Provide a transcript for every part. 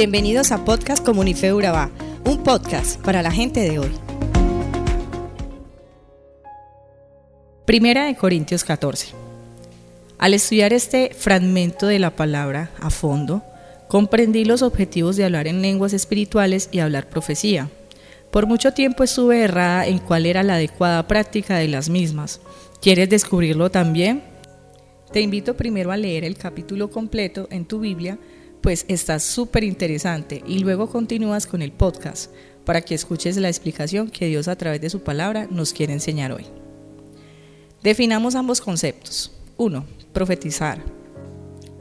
Bienvenidos a Podcast Comunife Urabá, un podcast para la gente de hoy. Primera de Corintios 14. Al estudiar este fragmento de la palabra a fondo, comprendí los objetivos de hablar en lenguas espirituales y hablar profecía. Por mucho tiempo estuve errada en cuál era la adecuada práctica de las mismas. ¿Quieres descubrirlo también? Te invito primero a leer el capítulo completo en tu Biblia pues está súper interesante y luego continúas con el podcast para que escuches la explicación que Dios a través de su palabra nos quiere enseñar hoy. Definamos ambos conceptos. 1. Profetizar.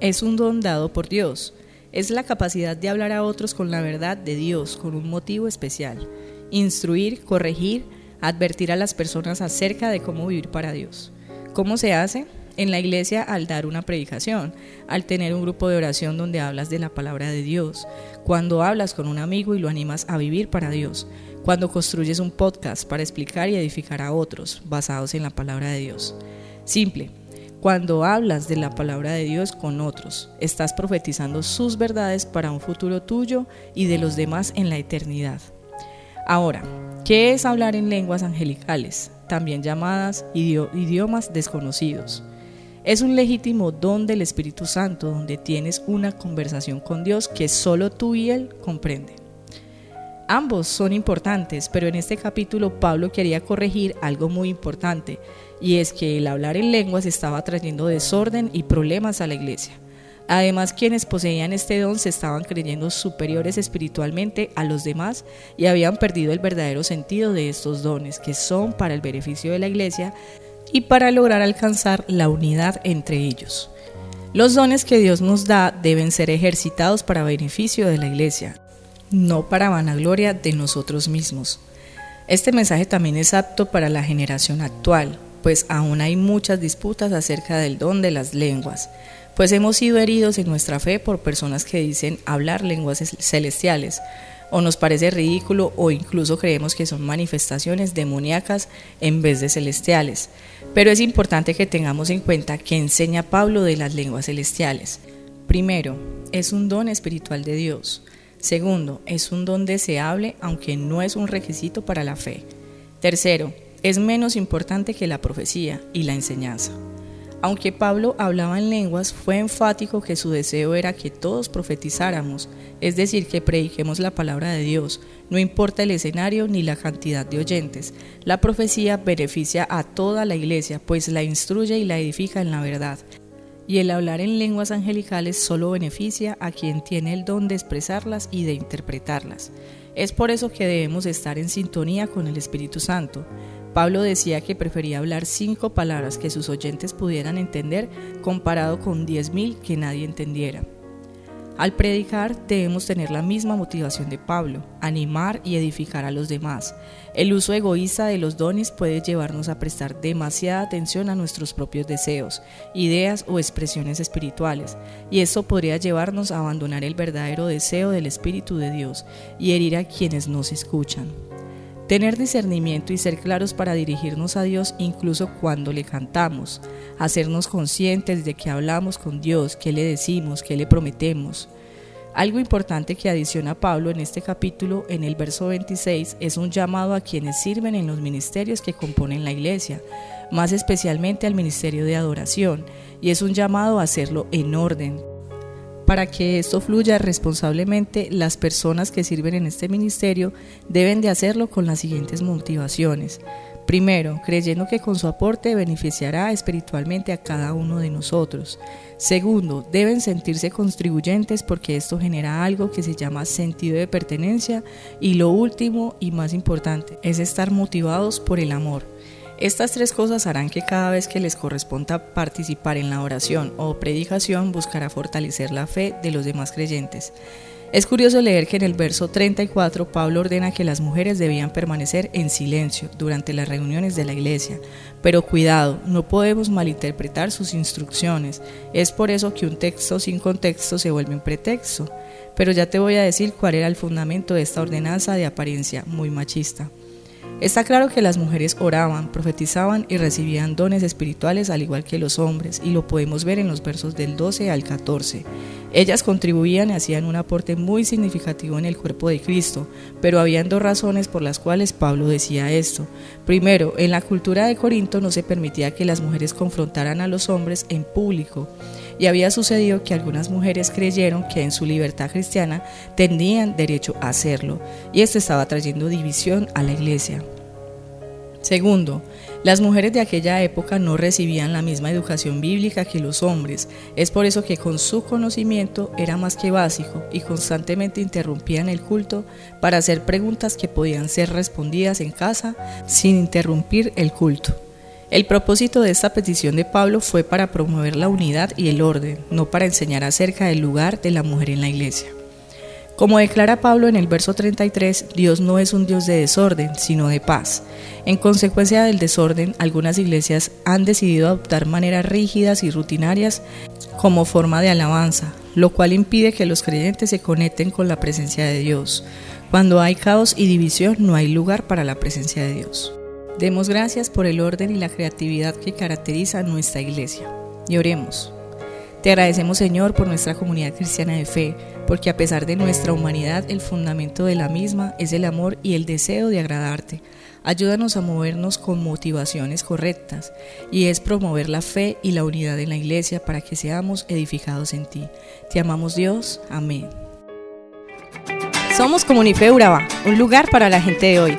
Es un don dado por Dios. Es la capacidad de hablar a otros con la verdad de Dios, con un motivo especial. Instruir, corregir, advertir a las personas acerca de cómo vivir para Dios. ¿Cómo se hace? En la iglesia al dar una predicación, al tener un grupo de oración donde hablas de la palabra de Dios, cuando hablas con un amigo y lo animas a vivir para Dios, cuando construyes un podcast para explicar y edificar a otros basados en la palabra de Dios. Simple. Cuando hablas de la palabra de Dios con otros, estás profetizando sus verdades para un futuro tuyo y de los demás en la eternidad. Ahora, ¿qué es hablar en lenguas angelicales, también llamadas idiomas desconocidos? Es un legítimo don del Espíritu Santo donde tienes una conversación con Dios que solo tú y Él comprenden. Ambos son importantes, pero en este capítulo Pablo quería corregir algo muy importante, y es que el hablar en lenguas estaba trayendo desorden y problemas a la iglesia. Además, quienes poseían este don se estaban creyendo superiores espiritualmente a los demás y habían perdido el verdadero sentido de estos dones, que son para el beneficio de la iglesia, y para lograr alcanzar la unidad entre ellos. Los dones que Dios nos da deben ser ejercitados para beneficio de la Iglesia, no para vanagloria de nosotros mismos. Este mensaje también es apto para la generación actual, pues aún hay muchas disputas acerca del don de las lenguas, pues hemos sido heridos en nuestra fe por personas que dicen hablar lenguas celestiales, o nos parece ridículo o incluso creemos que son manifestaciones demoníacas en vez de celestiales. Pero es importante que tengamos en cuenta que enseña Pablo de las lenguas celestiales. Primero, es un don espiritual de Dios. Segundo, es un don deseable aunque no es un requisito para la fe. Tercero, es menos importante que la profecía y la enseñanza. Aunque Pablo hablaba en lenguas, fue enfático que su deseo era que todos profetizáramos, es decir, que prediquemos la palabra de Dios, no importa el escenario ni la cantidad de oyentes. La profecía beneficia a toda la iglesia, pues la instruye y la edifica en la verdad. Y el hablar en lenguas angelicales solo beneficia a quien tiene el don de expresarlas y de interpretarlas. Es por eso que debemos estar en sintonía con el Espíritu Santo. Pablo decía que prefería hablar cinco palabras que sus oyentes pudieran entender comparado con diez mil que nadie entendiera. Al predicar debemos tener la misma motivación de Pablo, animar y edificar a los demás. El uso egoísta de los dones puede llevarnos a prestar demasiada atención a nuestros propios deseos, ideas o expresiones espirituales, y esto podría llevarnos a abandonar el verdadero deseo del Espíritu de Dios y herir a quienes nos escuchan. Tener discernimiento y ser claros para dirigirnos a Dios incluso cuando le cantamos. Hacernos conscientes de que hablamos con Dios, qué le decimos, qué le prometemos. Algo importante que adiciona Pablo en este capítulo, en el verso 26, es un llamado a quienes sirven en los ministerios que componen la iglesia, más especialmente al ministerio de adoración, y es un llamado a hacerlo en orden, para que esto fluya responsablemente, las personas que sirven en este ministerio deben de hacerlo con las siguientes motivaciones. Primero, creyendo que con su aporte beneficiará espiritualmente a cada uno de nosotros. Segundo, deben sentirse contribuyentes porque esto genera algo que se llama sentido de pertenencia. Y lo último y más importante es estar motivados por el amor. Estas tres cosas harán que cada vez que les corresponda participar en la oración o predicación buscará fortalecer la fe de los demás creyentes. Es curioso leer que en el verso 34 Pablo ordena que las mujeres debían permanecer en silencio durante las reuniones de la iglesia, pero cuidado, no podemos malinterpretar sus instrucciones, es por eso que un texto sin contexto se vuelve un pretexto, pero ya te voy a decir cuál era el fundamento de esta ordenanza de apariencia muy machista. Está claro que las mujeres oraban, profetizaban y recibían dones espirituales al igual que los hombres, y lo podemos ver en los versos del 12 al 14. Ellas contribuían y hacían un aporte muy significativo en el cuerpo de Cristo, pero habían dos razones por las cuales Pablo decía esto. Primero, en la cultura de Corinto no se permitía que las mujeres confrontaran a los hombres en público, y había sucedido que algunas mujeres creyeron que en su libertad cristiana tenían derecho a hacerlo, y esto estaba trayendo división a la iglesia. Segundo, las mujeres de aquella época no recibían la misma educación bíblica que los hombres, es por eso que con su conocimiento era más que básico y constantemente interrumpían el culto para hacer preguntas que podían ser respondidas en casa sin interrumpir el culto. El propósito de esta petición de Pablo fue para promover la unidad y el orden, no para enseñar acerca del lugar de la mujer en la iglesia. Como declara Pablo en el verso 33, Dios no es un Dios de desorden, sino de paz. En consecuencia del desorden, algunas iglesias han decidido adoptar maneras rígidas y rutinarias como forma de alabanza, lo cual impide que los creyentes se conecten con la presencia de Dios. Cuando hay caos y división, no hay lugar para la presencia de Dios. Demos gracias por el orden y la creatividad que caracteriza nuestra iglesia. Y oremos. Te agradecemos Señor por nuestra comunidad cristiana de fe, porque a pesar de nuestra humanidad, el fundamento de la misma es el amor y el deseo de agradarte. Ayúdanos a movernos con motivaciones correctas y es promover la fe y la unidad en la iglesia para que seamos edificados en ti. Te amamos Dios. Amén. Somos Comunife Urabá, un lugar para la gente de hoy.